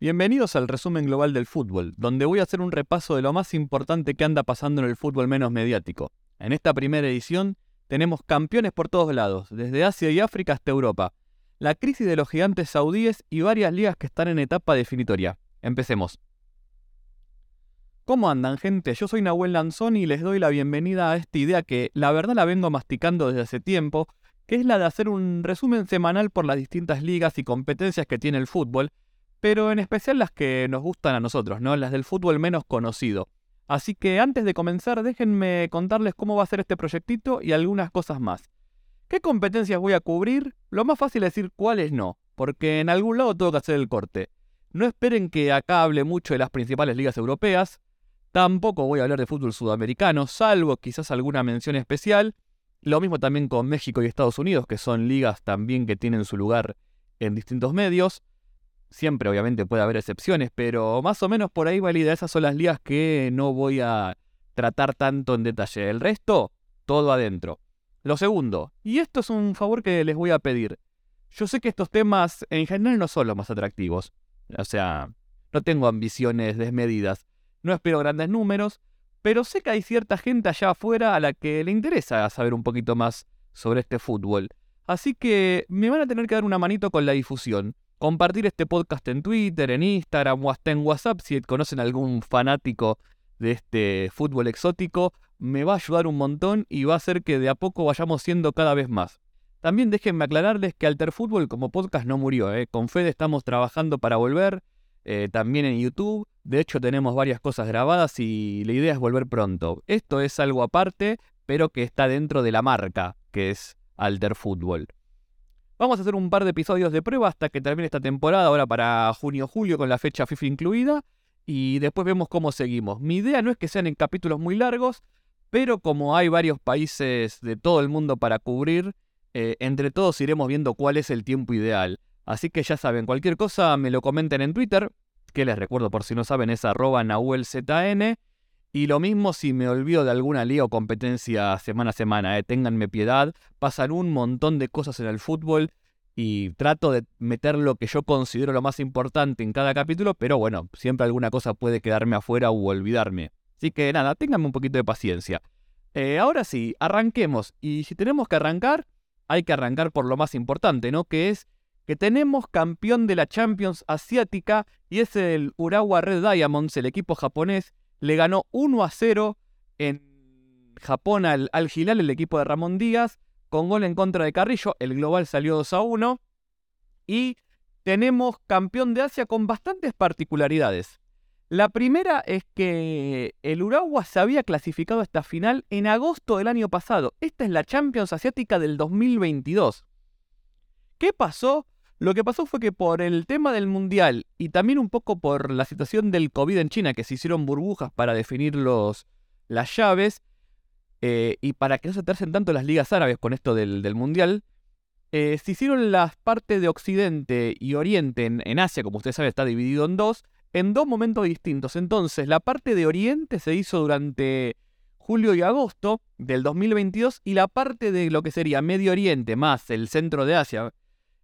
Bienvenidos al resumen global del fútbol, donde voy a hacer un repaso de lo más importante que anda pasando en el fútbol menos mediático. En esta primera edición tenemos campeones por todos lados, desde Asia y África hasta Europa, la crisis de los gigantes saudíes y varias ligas que están en etapa definitoria. Empecemos. ¿Cómo andan, gente? Yo soy Nahuel Lanzón y les doy la bienvenida a esta idea que la verdad la vengo masticando desde hace tiempo, que es la de hacer un resumen semanal por las distintas ligas y competencias que tiene el fútbol pero en especial las que nos gustan a nosotros, ¿no? Las del fútbol menos conocido. Así que antes de comenzar, déjenme contarles cómo va a ser este proyectito y algunas cosas más. ¿Qué competencias voy a cubrir? Lo más fácil es decir cuáles no, porque en algún lado tengo que hacer el corte. No esperen que acá hable mucho de las principales ligas europeas, tampoco voy a hablar de fútbol sudamericano, salvo quizás alguna mención especial. Lo mismo también con México y Estados Unidos, que son ligas también que tienen su lugar en distintos medios. Siempre obviamente puede haber excepciones, pero más o menos por ahí valida. Esas son las ligas que no voy a tratar tanto en detalle. El resto, todo adentro. Lo segundo, y esto es un favor que les voy a pedir. Yo sé que estos temas en general no son los más atractivos. O sea, no tengo ambiciones desmedidas. No espero grandes números, pero sé que hay cierta gente allá afuera a la que le interesa saber un poquito más sobre este fútbol. Así que me van a tener que dar una manito con la difusión compartir este podcast en Twitter, en Instagram o hasta en WhatsApp si conocen algún fanático de este fútbol exótico, me va a ayudar un montón y va a hacer que de a poco vayamos siendo cada vez más. También déjenme aclararles que Alter Fútbol como podcast no murió, ¿eh? con Fede estamos trabajando para volver, eh, también en YouTube, de hecho tenemos varias cosas grabadas y la idea es volver pronto. Esto es algo aparte, pero que está dentro de la marca, que es Alter Fútbol. Vamos a hacer un par de episodios de prueba hasta que termine esta temporada, ahora para junio-julio con la fecha FIFA incluida, y después vemos cómo seguimos. Mi idea no es que sean en capítulos muy largos, pero como hay varios países de todo el mundo para cubrir, eh, entre todos iremos viendo cuál es el tiempo ideal. Así que ya saben, cualquier cosa me lo comenten en Twitter, que les recuerdo por si no saben es arroba nahuelzn, y lo mismo si me olvido de alguna liga o competencia semana a semana, eh, ténganme piedad, pasan un montón de cosas en el fútbol y trato de meter lo que yo considero lo más importante en cada capítulo, pero bueno, siempre alguna cosa puede quedarme afuera u olvidarme. Así que nada, ténganme un poquito de paciencia. Eh, ahora sí, arranquemos. Y si tenemos que arrancar, hay que arrancar por lo más importante, ¿no? Que es que tenemos campeón de la Champions Asiática y es el Urawa Red Diamonds, el equipo japonés le ganó 1 a 0 en Japón al, al Gilal, el equipo de Ramón Díaz, con gol en contra de Carrillo. El global salió 2 a 1. Y tenemos campeón de Asia con bastantes particularidades. La primera es que el Uruguay se había clasificado a esta final en agosto del año pasado. Esta es la Champions Asiática del 2022. ¿Qué pasó? Lo que pasó fue que por el tema del mundial y también un poco por la situación del COVID en China, que se hicieron burbujas para definir los, las llaves eh, y para que no se tercen tanto las ligas árabes con esto del, mundial, eh, se hicieron las partes de Occidente y Oriente en, en Asia, como ustedes saben, está dividido en dos, en dos momentos distintos. Entonces, la parte de Oriente se hizo durante julio y agosto del 2022 y la parte de lo que sería Medio Oriente más el centro de Asia,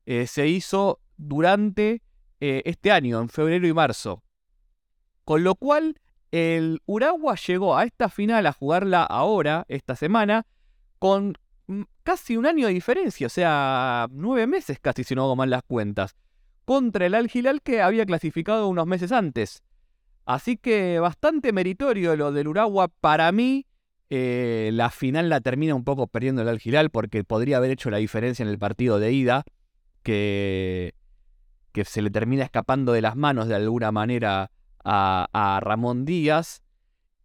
eh, se hizo durante eh, este año, en febrero y marzo. Con lo cual, el Uragua llegó a esta final a jugarla ahora, esta semana, con mm, casi un año de diferencia, o sea, nueve meses casi, si no hago mal las cuentas, contra el Al Hilal que había clasificado unos meses antes. Así que bastante meritorio lo del Uragua para mí. Eh, la final la termina un poco perdiendo el Al Hilal porque podría haber hecho la diferencia en el partido de ida que, se le termina escapando de las manos de alguna manera a, Ramón Díaz.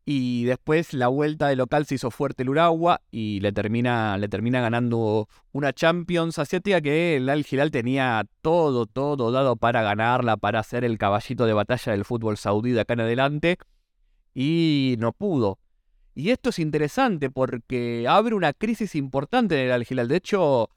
Y después la vuelta de local se hizo fuerte el Uragua y le termina, le termina ganando una Champions asiática que el Al Hilal tenía todo, todo dado para ganarla, para ser el caballito de batalla del fútbol saudí de acá en adelante. Y no pudo. Y esto es interesante porque abre una crisis importante en el Al Hilal. De hecho,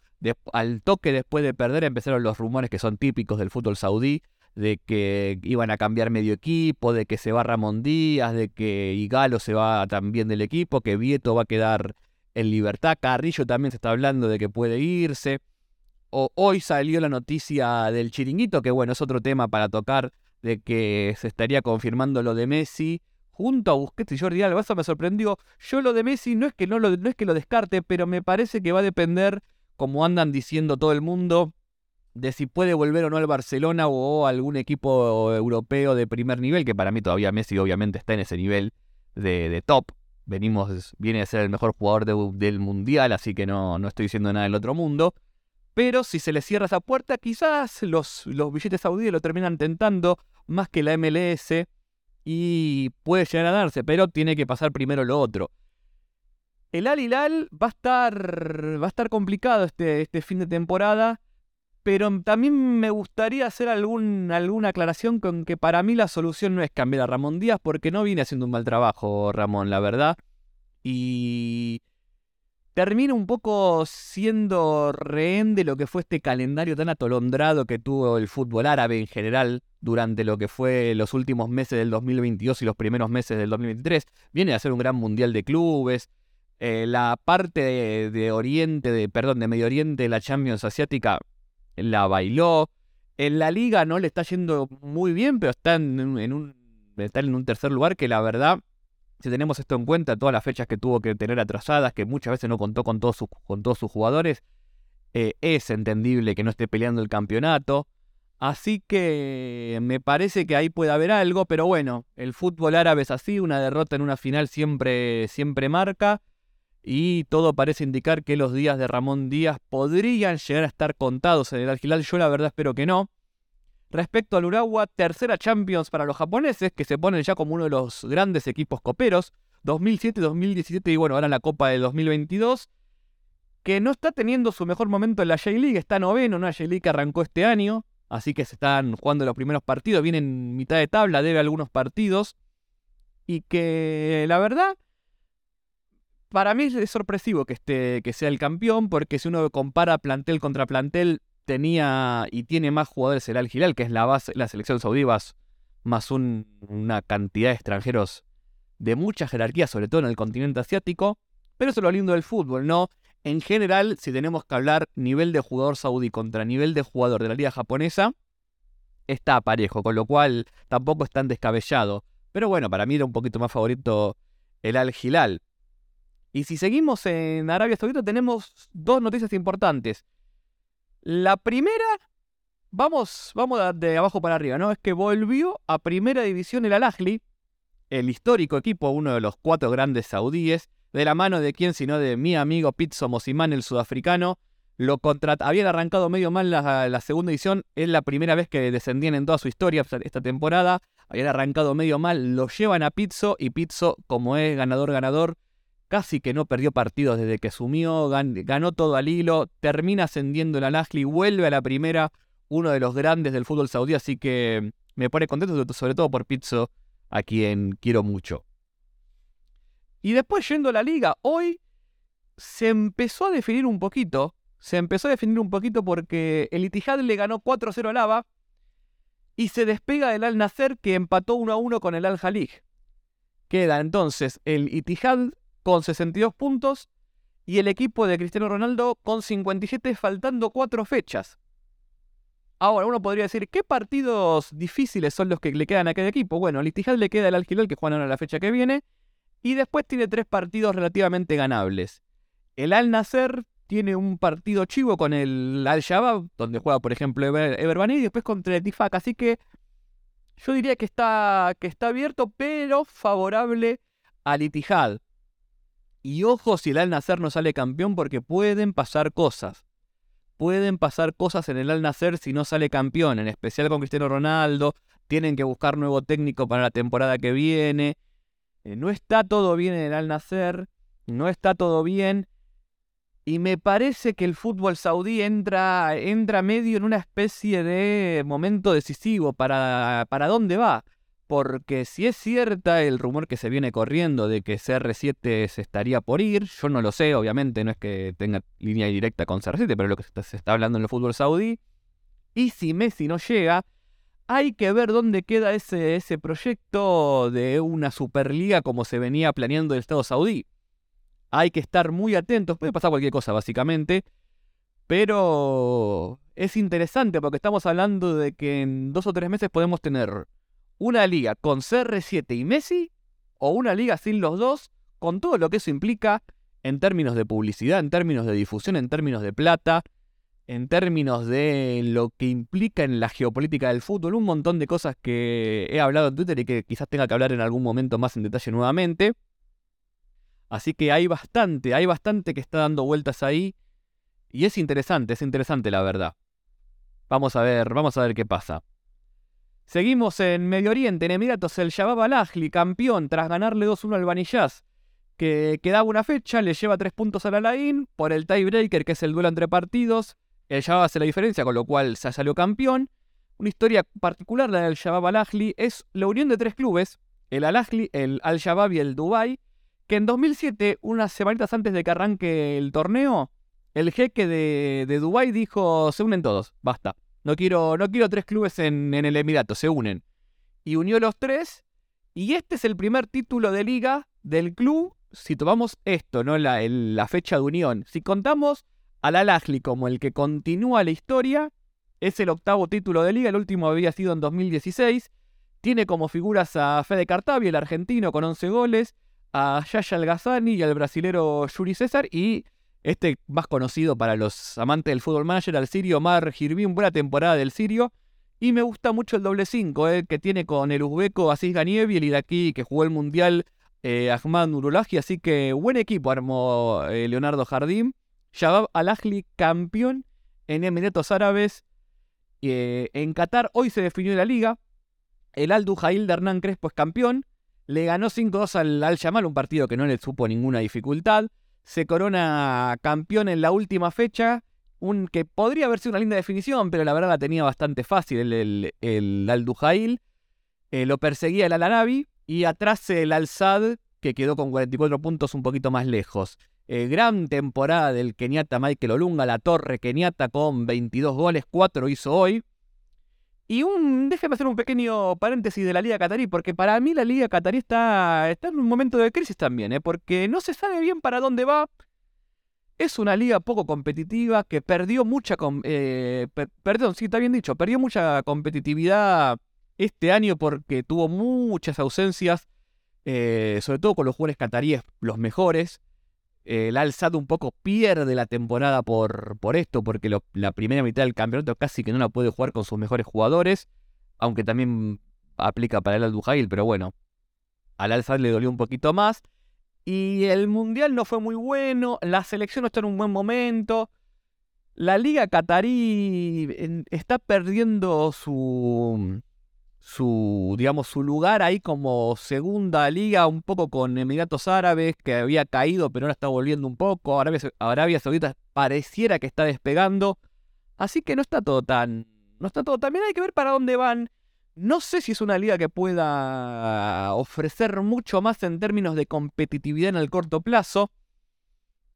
al toque después de perder empezaron los rumores que son típicos del fútbol saudí, de que iban a cambiar medio equipo, de que se va Ramón Díaz, de que Igalo se va también del equipo, que Vieto va a quedar en libertad, Carrillo también se está hablando de que puede irse. O, hoy salió la noticia del chiringuito, que bueno, es otro tema para tocar de que se estaría confirmando lo de Messi junto a Busquets y Jordi Alba. Eso me sorprendió. Yo lo de Messi no es que no lo, no es que lo descarte, pero me parece que va a depender, como andan diciendo todo el mundo, de si puede volver o no al Barcelona o algún equipo europeo de primer nivel, que para mí todavía Messi obviamente está en ese nivel de, top. Venimos, viene a ser el mejor jugador del mundial, así que no, no estoy diciendo nada del otro mundo. Pero si se le cierra esa puerta, quizás los, los billetes saudíes lo terminan tentando más que la MLS y puede llegar a darse, pero tiene que pasar primero lo otro. El Al Hilal va a estar, complicado este, este fin de temporada, pero también me gustaría hacer alguna aclaración con que para mí la solución no es cambiar a Ramón Díaz, porque no viene haciendo un mal trabajo Ramón, la verdad. Y termina un poco siendo rehén de lo que fue este calendario tan atolondrado que tuvo el fútbol árabe en general durante lo que fue los últimos meses del 2022 y los primeros meses del 2023. Viene a ser un gran mundial de clubes. Eh, la parte de, Oriente, de, perdón, de Medio Oriente, la Champions Asiática, la bailó. En la liga no le está yendo muy bien, pero está en, un, está en un tercer lugar que la verdad si tenemos esto en cuenta, todas las fechas que tuvo que tener atrasadas, que muchas veces no contó con todos sus, con todos sus jugadores, eh, es entendible que no esté peleando el campeonato. Así que me parece que ahí puede haber algo, pero bueno, el fútbol árabe es así, una derrota en una final siempre, siempre marca. Y todo parece indicar que los días de Ramón Díaz podrían llegar a estar contados en el Algilal. Yo la verdad espero que no. Respecto al Urawa, tercera Champions para los japoneses, que se ponen ya como uno de los grandes equipos coperos. 2007, 2017 y bueno, ahora la Copa de 2022. Que no está teniendo su mejor momento en la J-League, está noveno, una J-League que arrancó este año. Así que se están jugando los primeros partidos, viene en mitad de tabla, debe algunos partidos. Y que la verdad, para mí es sorpresivo que, esté, que sea el campeón, porque si uno compara plantel contra plantel, tenía y tiene más jugadores el Al Hilal, que es la base, la selección saudí, más una cantidad de extranjeros de mucha jerarquía, sobre todo en el continente asiático. Pero eso es lo lindo del fútbol, ¿no? En general, si tenemos que hablar nivel de jugador saudí contra nivel de jugador de la liga japonesa, está parejo, con lo cual tampoco es tan descabellado. Pero bueno, para mí era un poquito más favorito el Al Hilal. Y si seguimos en Arabia Saudita, tenemos dos noticias importantes. La primera, vamos, vamos de abajo para arriba, ¿no? Es que volvió a primera división el Al-Ahli, el histórico equipo, uno de los cuatro grandes saudíes, de la mano de quién sino de mi amigo Pizzo Mosimán, el sudafricano. Lo Habían arrancado medio mal la, la, segunda edición, es la primera vez que descendían en toda su historia esta temporada. Habían arrancado medio mal, lo llevan a Pizzo y Pizzo, como es ganador-ganador, casi que no perdió partidos desde que sumió, ganó todo al hilo, termina ascendiendo el al y vuelve a la primera, uno de los grandes del fútbol saudí, así que me pone contento, sobre todo por Pizzo, a quien quiero mucho. Y después yendo a la liga, hoy se empezó a definir un poquito, se empezó a definir un poquito porque el Itihad le ganó 4-0 al Ava y se despega del Al Nasser que empató 1-1 con el Al Jalij. Queda entonces el Itihad con 62 puntos y el equipo de Cristiano Ronaldo con 57 faltando 4 fechas. Ahora, uno podría decir, ¿qué partidos difíciles son los que le quedan a cada equipo? Bueno, al Itihad le queda el Al que juegan ahora la fecha que viene, y después tiene tres partidos relativamente ganables. El Al Nasser tiene un partido chivo con el Al Shabab, donde juega, por ejemplo, Ever, y después contra el Tifak, así que yo diría que está, que está abierto, pero favorable al Itihad. Y ojo si el Al Nacer no sale campeón porque pueden pasar cosas. Pueden pasar cosas en el Al Nacer si no sale campeón, en especial con Cristiano Ronaldo. Tienen que buscar nuevo técnico para la temporada que viene. Eh, no está todo bien en el Al Nacer. No está todo bien. Y me parece que el fútbol saudí entra, entra medio en una especie de momento decisivo para, para dónde va porque si es cierta el rumor que se viene corriendo de que CR7 se estaría por ir, yo no lo sé, obviamente no es que tenga línea directa con CR7, pero lo que se está hablando en el fútbol saudí. Y si Messi no llega, hay que ver dónde queda ese, ese proyecto de una Superliga como se venía planeando el Estado saudí. Hay que estar muy atentos, puede pasar cualquier cosa básicamente, pero es interesante porque estamos hablando de que en dos o tres meses podemos tener ¿Una liga con CR7 y Messi o una liga sin los dos, con todo lo que eso implica en términos de publicidad, en términos de difusión, en términos de plata, en términos de lo que implica en la geopolítica del fútbol, un montón de cosas que he hablado en Twitter y que quizás tenga que hablar en algún momento más en detalle nuevamente. Así que hay bastante, hay bastante que está dando vueltas ahí. Y es interesante, es interesante la verdad. Vamos a ver, vamos a ver qué pasa. Seguimos en Medio Oriente, en Emiratos, el Shabab al campeón, tras ganarle 2-1 al Baniyaz, que quedaba una fecha, le lleva 3 puntos al Alain por el tiebreaker, que es el duelo entre partidos. El Shabab hace la diferencia, con lo cual se salió campeón. Una historia particular la del Shabab al es la unión de tres clubes, el Al el Al Shabab y el Dubai, que en 2007, unas semanitas antes de que arranque el torneo, el jeque de, de dijo, se unen todos, basta. No quiero, no quiero tres clubes en, el Emirato, se unen. Y unió los tres. Y este es el primer título de liga del club si tomamos esto, ¿no? La, fecha de unión. Si contamos al Al como el que continúa la historia, es el octavo título de liga, el último había sido en 2016. Tiene como figuras a Fede Cartavi, el argentino, con 11 goles, a Yaya Algazani y al brasilero Yuri César, y este más conocido para los amantes del fútbol manager, al sirio Mar Hirvin, buena temporada del sirio. Y me gusta mucho el doble 5 eh, que tiene con el uzbeco Aziz Ganiev y el iraquí que jugó el mundial eh, Ahmad Nurulahi. Así que buen equipo armó eh, Leonardo Jardim. Shabab Al-Ahli campeón en Emiratos Árabes. en Qatar hoy se definió la liga. El Al Duhail de Hernán Crespo es campeón. Le ganó 5-2 al Al-Yamal, un partido que no le supo ninguna dificultad se corona campeón en la última fecha. Un que podría haber sido una linda definición, pero la verdad la tenía bastante fácil el, el, el Al Duhail. Eh, lo perseguía el Al-Arabi y atrás el Al-Sad, que quedó con 44 puntos un poquito más lejos. Eh, gran temporada del Kenyatta Michael Olunga, la torre Kenyatta con 22 goles, 4 hizo hoy. Y un, déjeme hacer un pequeño paréntesis de la Liga Catarí, porque para mí la Liga Catarí está, está en un momento de crisis también, ¿eh? porque no se sabe bien para dónde va. Es una liga poco competitiva que perdió mucha... Eh, perdón, sí, está bien dicho, perdió mucha competitividad este año porque tuvo muchas ausencias, eh, sobre todo con los jugadores cataríes los mejores el Al un poco pierde la temporada por, por esto, porque la primera mitad del campeonato casi que no la puede jugar con sus mejores jugadores, aunque también aplica para el Al Duhail, pero bueno, al Al le dolió un poquito más. Y el Mundial no fue muy bueno, la selección no está en un buen momento. La Liga Qatarí está perdiendo su, su, digamos, su lugar ahí como segunda liga, un poco con Emiratos Árabes, que había caído, pero ahora está volviendo un poco. Arabia, Arabia Saudita pareciera que está despegando. Así que no está todo tan. No está todo tan bien. Hay que ver para dónde van. No sé si es una liga que pueda ofrecer mucho más en términos de competitividad en el corto plazo.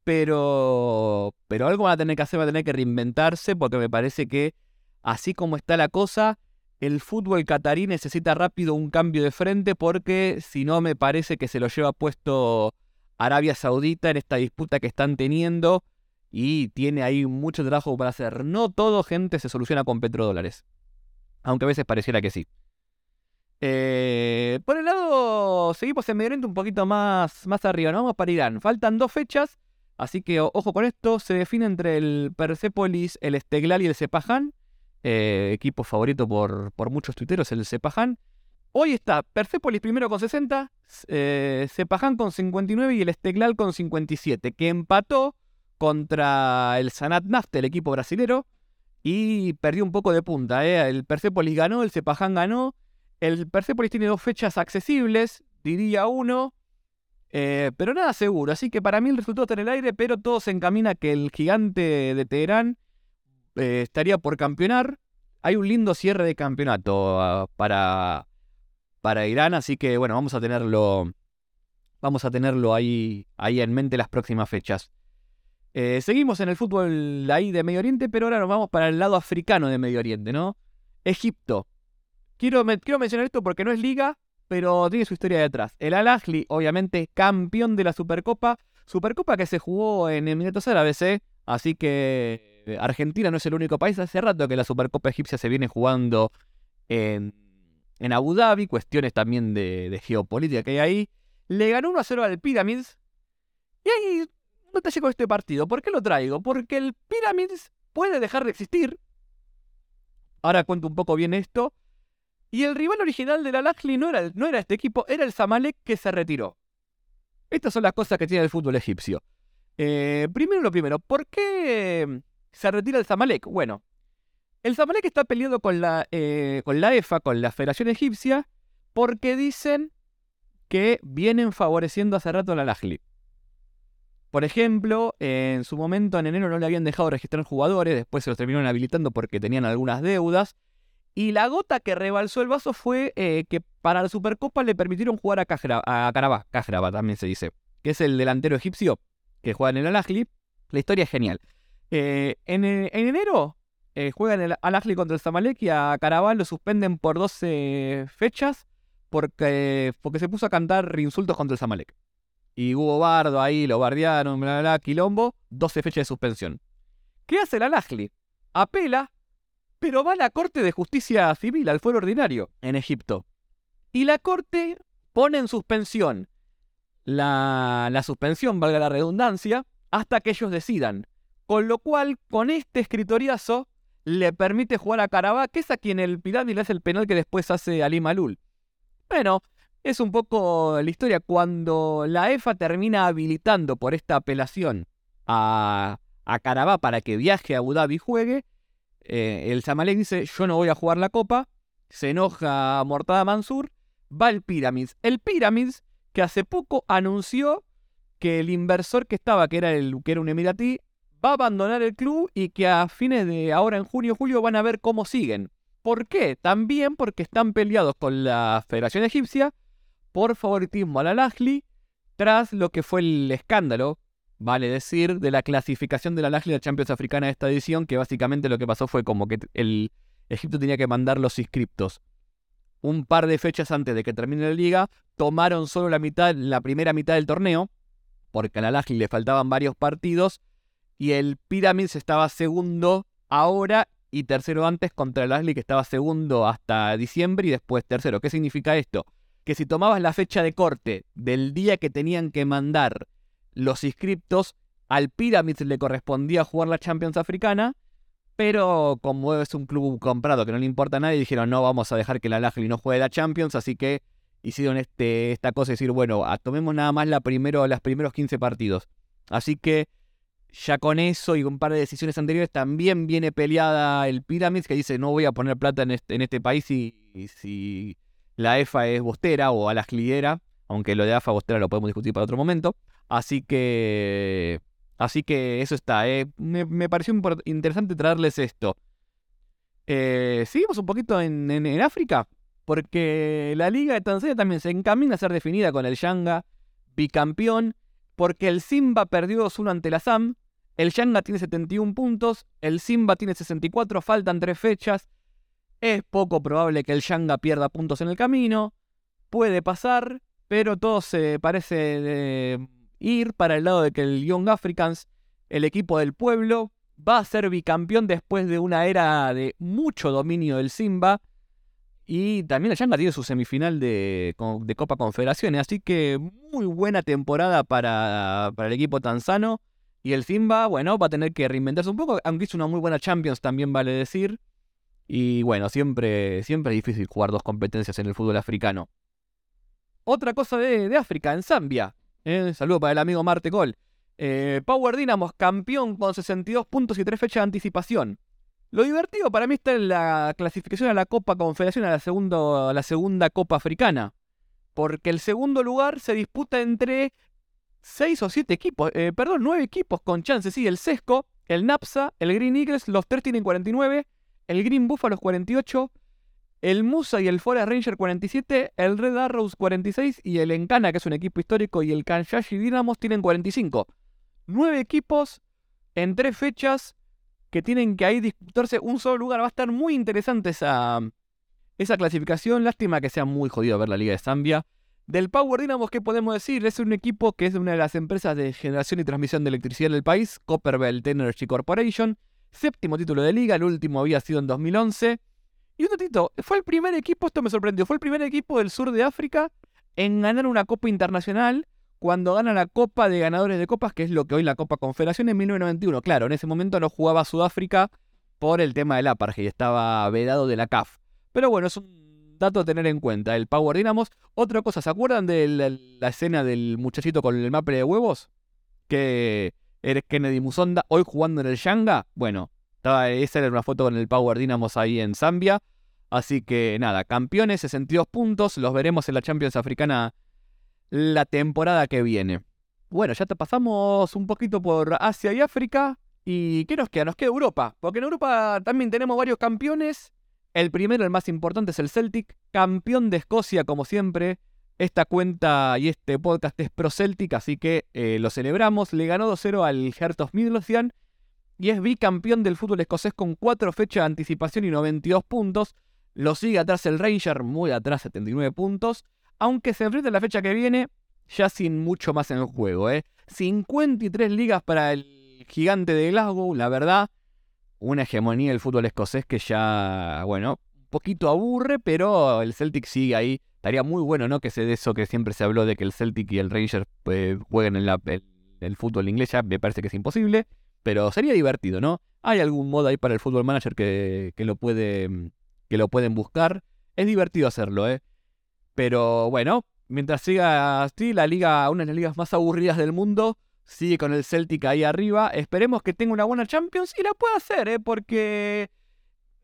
Pero. Pero algo va a tener que hacer, va a tener que reinventarse, porque me parece que así como está la cosa el fútbol catarí necesita rápido un cambio de frente porque si no me parece que se lo lleva puesto Arabia Saudita en esta disputa que están teniendo y tiene ahí mucho trabajo para hacer. No todo, gente, se soluciona con petrodólares. Aunque a veces pareciera que sí. Eh, por el lado, seguimos en Medio Oriente un poquito más, más arriba. ¿no? Vamos para Irán. Faltan dos fechas, así que ojo con esto. Se define entre el Persepolis, el Esteglal y el Sepahan. Eh, equipo favorito por, por muchos tuiteros, el Sepahan. Hoy está Persepolis primero con 60, eh, con 59 y el Esteglal con 57, que empató contra el Sanat Nafte, el equipo brasilero, y perdió un poco de punta. Eh. El Persepolis ganó, el Sepahan ganó. El Persepolis tiene dos fechas accesibles, diría uno, eh, pero nada seguro. Así que para mí el resultado está en el aire, pero todo se encamina que el gigante de Teherán eh, estaría por campeonar. Hay un lindo cierre de campeonato ah, para, para Irán, así que bueno, vamos a tenerlo, vamos a tenerlo ahí, ahí en mente las próximas fechas. Eh, seguimos en el fútbol ahí de Medio Oriente, pero ahora nos vamos para el lado africano de Medio Oriente, ¿no? Egipto. Quiero, quiero mencionar esto porque no es liga, pero tiene su historia detrás. El Al Ahly, obviamente, campeón de la Supercopa. Supercopa que se jugó en Emiratos Árabes, ¿eh? Así que Argentina no es el único país. Hace rato que la Supercopa Egipcia se viene jugando en, en Abu Dhabi, cuestiones también de, geopolítica que hay ahí. Le ganó 1 a 0 al Pyramids. Y ahí un detalle con este partido. ¿Por qué lo traigo? Porque el Pyramids puede dejar de existir. Ahora cuento un poco bien esto. Y el rival original del Al no era, no era este equipo, era el Zamalek que se retiró. Estas son las cosas que tiene el fútbol egipcio. Eh, primero lo primero, ¿por qué se retira el Zamalek? Bueno, el Zamalek está peleado con la, eh, con la EFA, con la Federación Egipcia, porque dicen que vienen favoreciendo hace rato al Al Por ejemplo, en su momento en enero no le habían dejado registrar jugadores, después se los terminaron habilitando porque tenían algunas deudas. Y la gota que rebalsó el vaso fue eh, que para la Supercopa le permitieron jugar a, Kajra, a Karabá, también se dice, que es el delantero egipcio que juega en el al La historia es genial. Eh, en, enero eh, juegan el al contra el Zamalek y a Karabá lo suspenden por 12 fechas porque, porque se puso a cantar insultos contra el Zamalek. Y hubo bardo ahí, lo bardearon, bla, bla, bla, quilombo, 12 fechas de suspensión. ¿Qué hace el al Apela pero va a la Corte de Justicia Civil, al fuero ordinario, en Egipto. Y la Corte pone en suspensión la, la suspensión, valga la redundancia, hasta que ellos decidan. Con lo cual, con este escritoriazo, le permite jugar a Carabá, que es a quien el Pirámide le hace el penal que después hace Ali Malul. Bueno, es un poco la historia. Cuando la EFA termina habilitando por esta apelación a, a Carabá para que viaje a Abu Dhabi y juegue, eh, el Zamalek dice, yo no voy a jugar la copa, se enoja Mortada Mansur, va el Pyramids. El Pyramids, que hace poco anunció que el inversor que estaba, que era, el, que era un emiratí, va a abandonar el club y que a fines de ahora en junio julio van a ver cómo siguen. ¿Por qué? También porque están peleados con la Federación Egipcia por favoritismo al Al tras lo que fue el escándalo vale decir, de la clasificación de la de la Champions Africana de esta edición, que básicamente lo que pasó fue como que el Egipto tenía que mandar los inscriptos. Un par de fechas antes de que termine la liga, tomaron solo la mitad, la primera mitad del torneo, porque a la le faltaban varios partidos, y el Pyramids estaba segundo ahora y tercero antes contra el Ashley que estaba segundo hasta diciembre y después tercero. ¿Qué significa esto? Que si tomabas la fecha de corte del día que tenían que mandar los inscriptos, al Pyramids le correspondía jugar la Champions Africana, pero como es un club comprado que no le importa a nadie, dijeron no vamos a dejar que la Lajli no juegue la Champions, así que hicieron este, esta cosa de decir, bueno, tomemos nada más la primero, los primeros 15 partidos. Así que ya con eso y un par de decisiones anteriores también viene peleada el Pyramids que dice no voy a poner plata en este, en este país si, si la EFA es bostera o a la lidera, aunque lo de AFA bostera lo podemos discutir para otro momento. Así que. Así que eso está. Eh. Me, pareció interesante traerles esto. Eh, seguimos un poquito en, en, África. Porque la Liga de Tanzania también se encamina a ser definida con el Yanga bicampeón. Porque el Simba perdió 2-1 ante la SAM. El Yanga tiene 71 puntos. El Simba tiene 64. Faltan 3 fechas. Es poco probable que el Yanga pierda puntos en el camino. Puede pasar. Pero todo se parece ir para el lado de que el Young Africans, el equipo del pueblo, va a ser bicampeón después de una era de mucho dominio del Simba. Y también el Yanga tiene su semifinal de, Copa Confederaciones. Así que muy buena temporada para, el equipo tanzano. Y el Simba, bueno, va a tener que reinventarse un poco. Aunque hizo una muy buena Champions, también vale decir. Y bueno, siempre, siempre es difícil jugar dos competencias en el fútbol africano. Otra cosa de, de África, en Zambia. Eh, saludo para el amigo Marte Gol. Eh, Power Dynamos, campeón con 62 puntos y 3 fechas de anticipación. Lo divertido para mí está en la clasificación a la Copa Confederación, a la, segundo, la segunda Copa Africana. Porque el segundo lugar se disputa entre 6 o 7 equipos, eh, perdón, 9 equipos con chances. Sí, el Sesco, el NAPSA, el Green Eagles, los tres tienen 49, el Green Buffalo 48, el Musa y el Forest Ranger 47, el Red Arrows 46 y el Encana, que es un equipo histórico, y el Kanshashi Dynamos tienen 45. Nueve equipos en tres fechas que tienen que ahí disputarse un solo lugar. Va a estar muy interesante esa, esa clasificación. Lástima que sea muy jodido ver la Liga de Zambia. Del Power Dynamos, ¿qué podemos decir? Es un equipo que es una de las empresas de generación y transmisión de electricidad del país, Copperbelt Energy Corporation. Séptimo título de liga, el último había sido en 2011. Y un datito, fue el primer equipo, esto me sorprendió, fue el primer equipo del sur de África en ganar una Copa Internacional cuando gana la Copa de Ganadores de Copas, que es lo que hoy la Copa Confederación en 1991. Claro, en ese momento no jugaba Sudáfrica por el tema del apartheid, estaba vedado de la CAF. Pero bueno, es un dato a tener en cuenta. El Power Dynamos. Otra cosa, ¿se acuerdan de la, escena del muchachito con el maple de huevos? Que eres Kennedy Musonda, hoy jugando en el Yanga. Bueno, esa era una foto con el Power Dynamos ahí en Zambia. Así que nada, campeones, 62 puntos. Los veremos en la Champions Africana la temporada que viene. Bueno, ya te pasamos un poquito por Asia y África. ¿Y qué nos queda? Nos queda Europa. Porque en Europa también tenemos varios campeones. El primero, el más importante, es el Celtic, campeón de Escocia, como siempre. Esta cuenta y este podcast es pro Celtic, así que eh, lo celebramos. Le ganó 2-0 al Heart of Midlothian y es bicampeón del fútbol escocés con 4 fechas de anticipación y 92 puntos. Lo sigue atrás el Ranger, muy atrás, 79 puntos. Aunque se enfrenta la fecha que viene, ya sin mucho más en el juego. ¿eh? 53 ligas para el gigante de Glasgow, la verdad. Una hegemonía del fútbol escocés que ya, bueno, un poquito aburre, pero el Celtic sigue ahí. Estaría muy bueno, ¿no? Que se de eso que siempre se habló de que el Celtic y el Ranger pues, jueguen en el fútbol inglés, ya me parece que es imposible. Pero sería divertido, ¿no? Hay algún modo ahí para el Football Manager que, lo que lo pueden buscar. Es divertido hacerlo, ¿eh? Pero bueno, mientras siga así, la liga, una de las ligas más aburridas del mundo, sigue con el Celtic ahí arriba. Esperemos que tenga una buena Champions y la pueda hacer, ¿eh? Porque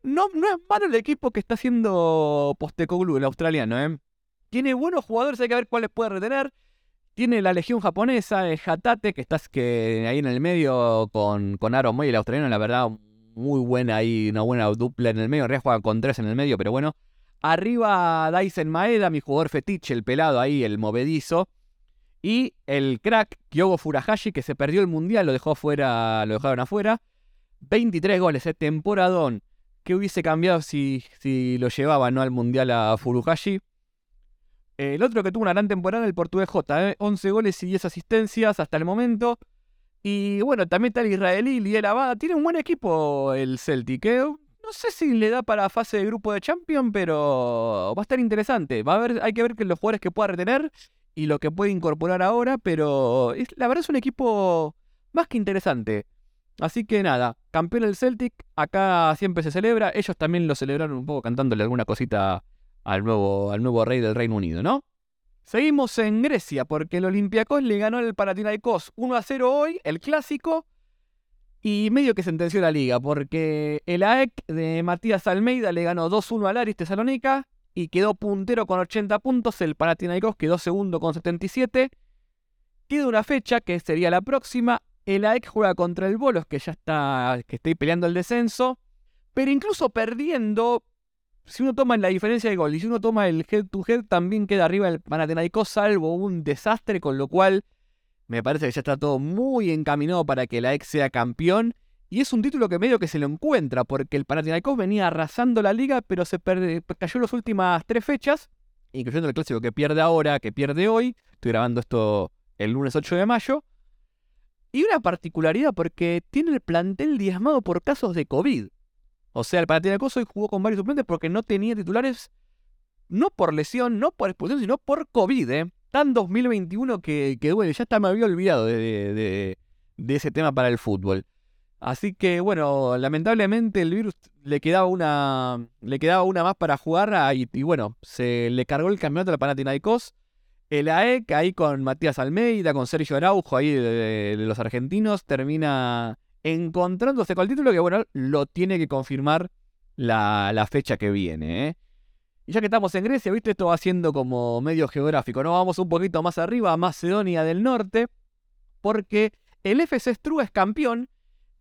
no, no es malo el equipo que está haciendo Postecoglou, el australiano, ¿eh? Tiene buenos jugadores, hay que ver cuáles puede retener. Tiene la legión japonesa, el Hatate, que estás que ahí en el medio con, con Aaron Moy, el australiano, la verdad, muy buena ahí, una buena dupla en el medio. En juega con tres en el medio, pero bueno. Arriba Dyson Maeda, mi jugador fetiche, el pelado ahí, el movedizo. Y el crack Kyogo Furahashi, que se perdió el mundial, lo dejó afuera, lo dejaron afuera. 23 goles, ¿eh? temporadón. ¿Qué hubiese cambiado si, si lo llevaba ¿no? al mundial a Furuhashi? El otro que tuvo una gran temporada, el portugués J, 11 ¿eh? goles y 10 asistencias hasta el momento. Y bueno, también está el israelí, Liel. Tiene un buen equipo el Celtic. ¿eh? No sé si le da para fase de grupo de Champions, pero va a estar interesante. Va a haber, hay que ver los jugadores que pueda retener y lo que puede incorporar ahora, pero la verdad es un equipo más que interesante. Así que nada, campeón el Celtic, acá siempre se celebra. Ellos también lo celebraron un poco cantándole alguna cosita al nuevo, al nuevo rey del Reino Unido, ¿no? Seguimos en Grecia porque el Olympiacos le ganó el Panathinaikos 1 a 0 hoy, el clásico, y medio que sentenció la liga porque el AEK de Matías Almeida le ganó 2-1 al Aris Tesalónica y quedó puntero con 80 puntos, el Panathinaikos quedó segundo con 77. Queda una fecha que sería la próxima, el AEK juega contra el Bolos que ya está que está peleando el descenso, pero incluso perdiendo si uno toma la diferencia de gol y si uno toma el head to head, también queda arriba el Panathinaikos, salvo un desastre, con lo cual me parece que ya está todo muy encaminado para que la ex sea campeón. Y es un título que medio que se lo encuentra, porque el Panathinaikos venía arrasando la liga, pero se cayó las últimas tres fechas, incluyendo el clásico que pierde ahora, que pierde hoy. Estoy grabando esto el lunes 8 de mayo. Y una particularidad, porque tiene el plantel diezmado por casos de COVID. O sea, el Panathinaikos hoy jugó con varios suplentes porque no tenía titulares, no por lesión, no por expulsión, sino por COVID, ¿eh? Tan 2021 que, que ya hasta me había olvidado de, ese tema para el fútbol. Así que bueno, lamentablemente el virus le quedaba una, le quedaba una más para jugar y, y bueno, se le cargó el campeonato al Panathinaikos. El AEC ahí con Matías Almeida, con Sergio Araujo ahí de los argentinos, termina encontrándose con el título que, bueno, lo tiene que confirmar la, fecha que viene. ¿eh? Y ya que estamos en Grecia, ¿viste? Esto va siendo como medio geográfico, ¿no? Vamos un poquito más arriba, a Macedonia del Norte, porque el FC Strua es campeón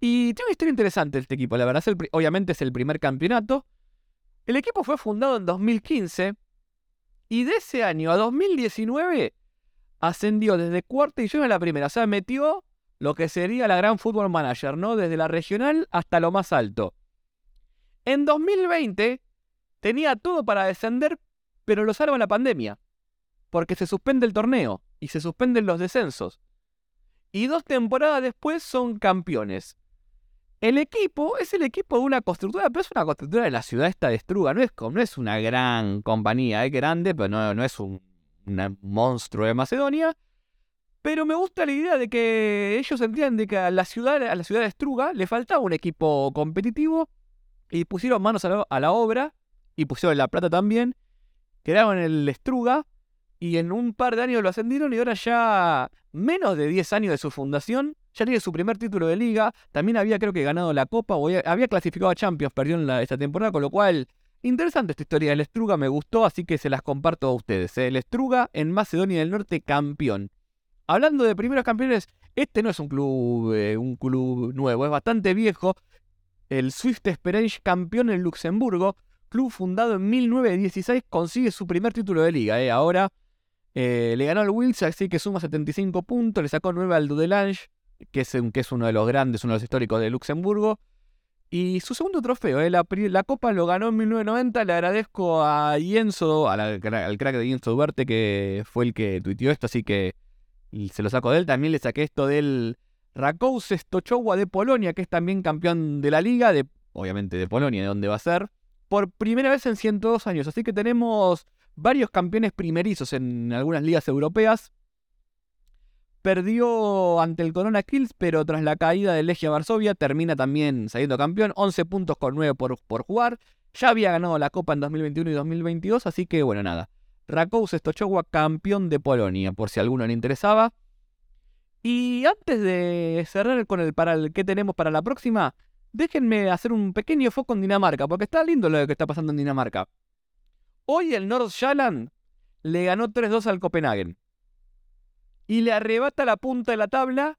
y tiene una historia interesante este equipo, la verdad, obviamente es el primer campeonato. El equipo fue fundado en 2015 y de ese año a 2019 ascendió desde cuarta división a la primera, o sea, metió lo que sería la gran Fútbol Manager, ¿no? Desde la regional hasta lo más alto. En 2020 tenía todo para descender, pero lo salva la pandemia, porque se suspende el torneo y se suspenden los descensos. Y dos temporadas después son campeones. El equipo es el equipo de una constructora, pero es una constructora de la ciudad esta de Struga. No es, no es una gran compañía, es grande, pero no, no es un, monstruo de Macedonia. Pero me gusta la idea de que ellos entienden que a la ciudad, a la ciudad de Struga le faltaba un equipo competitivo y pusieron manos a la, obra y pusieron la plata también. Quedaron en el Struga y en un par de años lo ascendieron y ahora ya menos de 10 años de su fundación, ya tiene su primer título de liga, también había creo que ganado la Copa o había clasificado a Champions, perdió en esta temporada, con lo cual interesante esta historia del Struga, me gustó, así que se las comparto a ustedes. ¿eh? El Struga en Macedonia del Norte campeón. Hablando de primeros campeones, este no es un club, eh, un club nuevo, es bastante viejo. El Swift Esperance campeón en Luxemburgo, club fundado en 1916, consigue su primer título de liga. ¿eh? Ahora eh, le ganó al Wills, así que suma 75 puntos. Le sacó 9 al Dudelange, que es, que es uno de los grandes, uno de los históricos de Luxemburgo. Y su segundo trofeo, eh, la, Copa lo ganó en 1990. Le agradezco a Yenso, al, crack de Yenso Duarte, que fue el que tuiteó esto, así que se lo saco de él. También le saqué esto del Rakow Stochowa de Polonia, que es también campeón de la liga, de, obviamente de Polonia, de donde va a ser, por primera vez en 102 años. Así que tenemos varios campeones primerizos en algunas ligas europeas. Perdió ante el Corona Kills, pero tras la caída de Legia Varsovia termina también saliendo campeón. 11 puntos con 9 por, por jugar. Ya había ganado la Copa en 2021 y 2022, así que bueno, nada. Rakow Stochowa, campeón de Polonia, por si a alguno le interesaba. Y antes de cerrar con el para el que tenemos para la próxima, déjenme hacer un pequeño foco en Dinamarca, porque está lindo lo que está pasando en Dinamarca. Hoy el North Shaland le ganó 3-2 al Copenhagen. Y le arrebata la punta de la tabla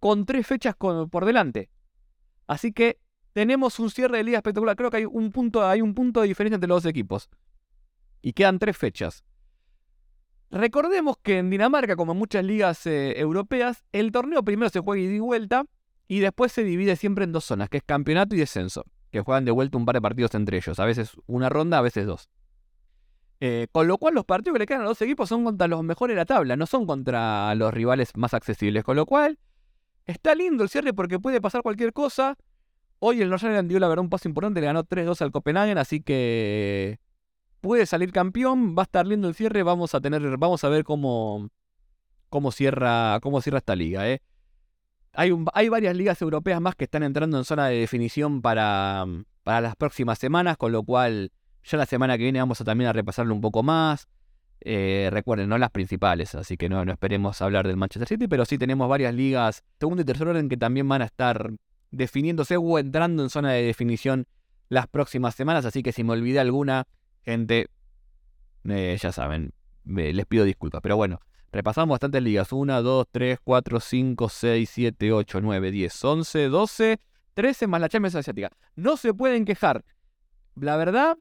con tres fechas por delante. Así que tenemos un cierre de liga espectacular. Creo que hay un punto, hay un punto de diferencia entre los dos equipos. Y quedan tres fechas. Recordemos que en Dinamarca, como en muchas ligas eh, europeas, el torneo primero se juega y de vuelta y después se divide siempre en dos zonas, que es campeonato y descenso, que juegan de vuelta un par de partidos entre ellos, a veces una ronda, a veces dos. Eh, con lo cual los partidos que le quedan a los equipos son contra los mejores de la tabla, no son contra los rivales más accesibles. Con lo cual está lindo el cierre porque puede pasar cualquier cosa. Hoy el Northern dio la verdad un paso importante, le ganó 3-2 al Copenhagen, así que puede salir campeón, va a estar lindo el cierre, vamos a tener, vamos a ver cómo, cómo cierra, cómo cierra esta liga, ¿eh? Hay, hay varias ligas europeas más que están entrando en zona de definición para, para las próximas semanas, con lo cual ya la semana que viene vamos a también a repasarlo un poco más. Eh, recuerden, no las principales, así que no, esperemos hablar del Manchester City, pero sí tenemos varias ligas, segundo y tercer orden, que también van a estar definiéndose o entrando en zona de definición las próximas semanas, así que si me olvidé alguna, gente, eh, ya saben, les pido disculpas, pero bueno, repasamos bastantes ligas, 1, 2, 3, 4, 5, 6, 7, 8, 9, 10, 11, 12, 13 más la Champions Asiática. No se pueden quejar. La verdad,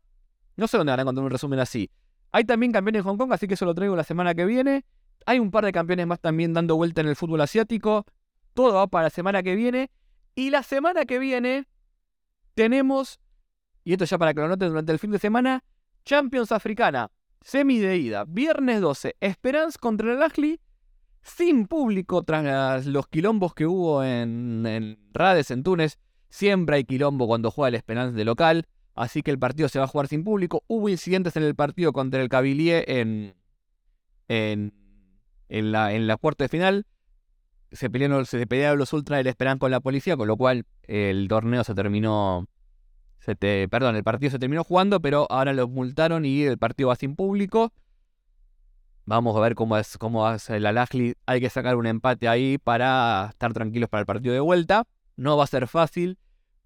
no sé dónde a encontrar un resumen así. Hay también campeones en Hong Kong, así que eso lo traigo la semana que viene. Hay un par de campeones más también dando vuelta en el fútbol asiático. Todo va para la semana que viene. Y la semana que viene tenemos, y esto ya para que lo noten durante el fin de semana, Champions Africana, semi de ida, viernes 12, Esperance contra el Ashley, sin público tras los quilombos que hubo en, en Rades, en Túnez. Siempre hay quilombo cuando juega el Esperance de local así que el partido se va a jugar sin público. Hubo incidentes en el partido contra el Cavalier en, en, en, la, en la cuarta de final. Se pelearon, se los ultras del Esperán con la policía, con lo cual el torneo se terminó. Se te, perdón, el partido se terminó jugando, pero ahora los multaron y el partido va sin público. Vamos a ver cómo es, cómo hace la Lajli. Hay que sacar un empate ahí para estar tranquilos para el partido de vuelta. No va a ser fácil.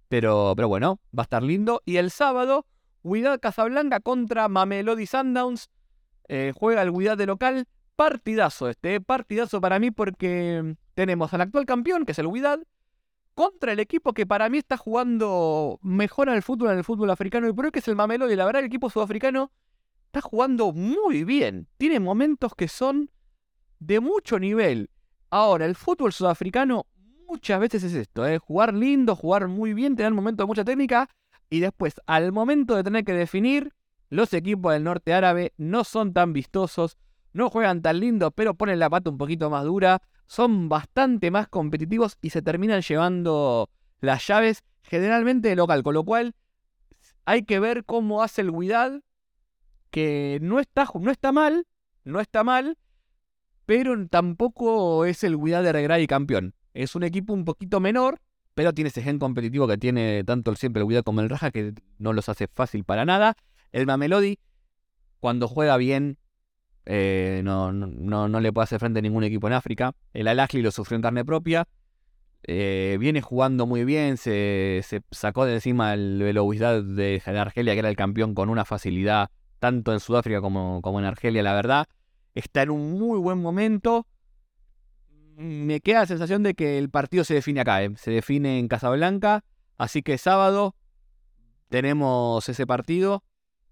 Pero, pero bueno, va a estar lindo. Y el sábado, Huidad Casablanca contra Mamelody Sundowns. Eh, juega el Huidad de local. Partidazo este, eh, partidazo para mí porque tenemos al actual campeón, que es el Huidad, contra el equipo que para mí está jugando mejor al fútbol, en el fútbol africano y pro, que es el Mamelody. La verdad, el equipo sudafricano está jugando muy bien. Tiene momentos que son de mucho nivel. Ahora, el fútbol sudafricano muchas veces es esto, ¿eh? jugar lindo, jugar muy bien, tener momentos de mucha técnica y después al momento de tener que definir, los equipos del norte árabe no son tan vistosos, no juegan tan lindo, pero ponen la pata un poquito más dura, son bastante más competitivos y se terminan llevando las llaves generalmente de local, con lo cual hay que ver cómo hace el Huidad, que no está, no está mal, no está mal, pero tampoco es el Huidad de y campeón. Es un equipo un poquito menor, pero tiene ese gen competitivo que tiene tanto siempre el Huidad como el Raja, que no los hace fácil para nada. El Mamelodi, cuando juega bien, eh, no, no, no, le puede hacer frente a ningún equipo en África. El Al lo sufrió en carne propia. Eh, viene jugando muy bien, se, sacó de encima el velocidad de Argelia, que era el campeón, con una facilidad, tanto en Sudáfrica como, como en Argelia, la verdad. Está en un muy buen momento. Me queda la sensación de que el partido se define acá, eh. se define en Casablanca. Así que sábado tenemos ese partido.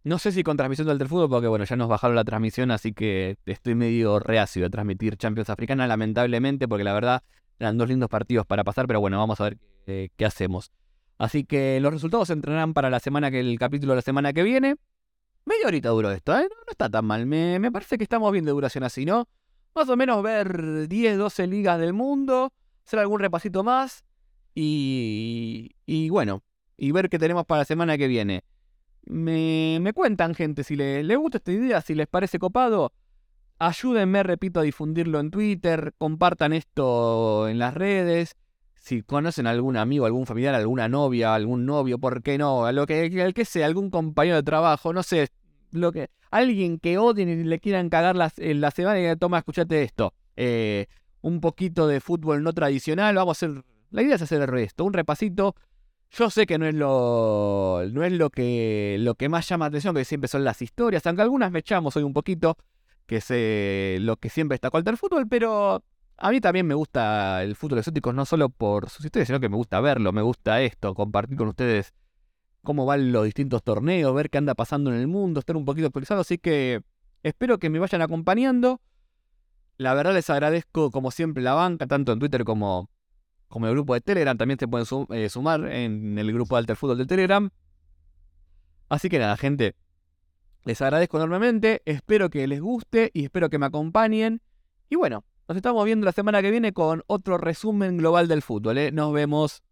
No sé si con transmisión del fútbol, porque bueno, ya nos bajaron la transmisión, así que estoy medio reacio de transmitir Champions Africana, lamentablemente, porque la verdad eran dos lindos partidos para pasar, pero bueno, vamos a ver qué, hacemos. Así que los resultados se entrenarán para la semana que el capítulo de la semana que viene. Media horita duró esto, ¿eh? No, está tan mal. Me, parece que estamos bien de duración así, ¿no? Más o menos ver 10, 12 ligas del mundo, hacer algún repasito más y, y bueno, y ver qué tenemos para la semana que viene. Me, me cuentan, gente, si les le gusta esta idea, si les parece copado. Ayúdenme, repito, a difundirlo en Twitter, compartan esto en las redes. Si conocen a algún amigo, algún familiar, alguna novia, algún novio, ¿por qué no? A lo que, el que sea, algún compañero de trabajo, no sé, lo que. Alguien que odien y le quieran cagar en la semana y toma, escuchate esto. Eh, un poquito de fútbol no tradicional. Vamos a hacer. La idea es hacer el resto. Un repasito. Yo sé que no es lo. No es lo que. lo que más llama atención, que siempre son las historias. Aunque algunas me echamos hoy un poquito que es lo que siempre está el fútbol, pero a mí también me gusta el fútbol exótico, no solo por sus historias, sino que me gusta verlo, me gusta esto, compartir con ustedes cómo van los distintos torneos, ver qué anda pasando en el mundo, estar un poquito actualizado, así que espero que me vayan acompañando. La verdad les agradezco como siempre la banca, tanto en Twitter como, como el grupo de Telegram, también se pueden eh, sumar en el grupo de Alter Fútbol de Telegram. Así que nada, gente, les agradezco enormemente, espero que les guste y espero que me acompañen. Y bueno, nos estamos viendo la semana que viene con otro resumen global del fútbol. ¿eh? Nos vemos.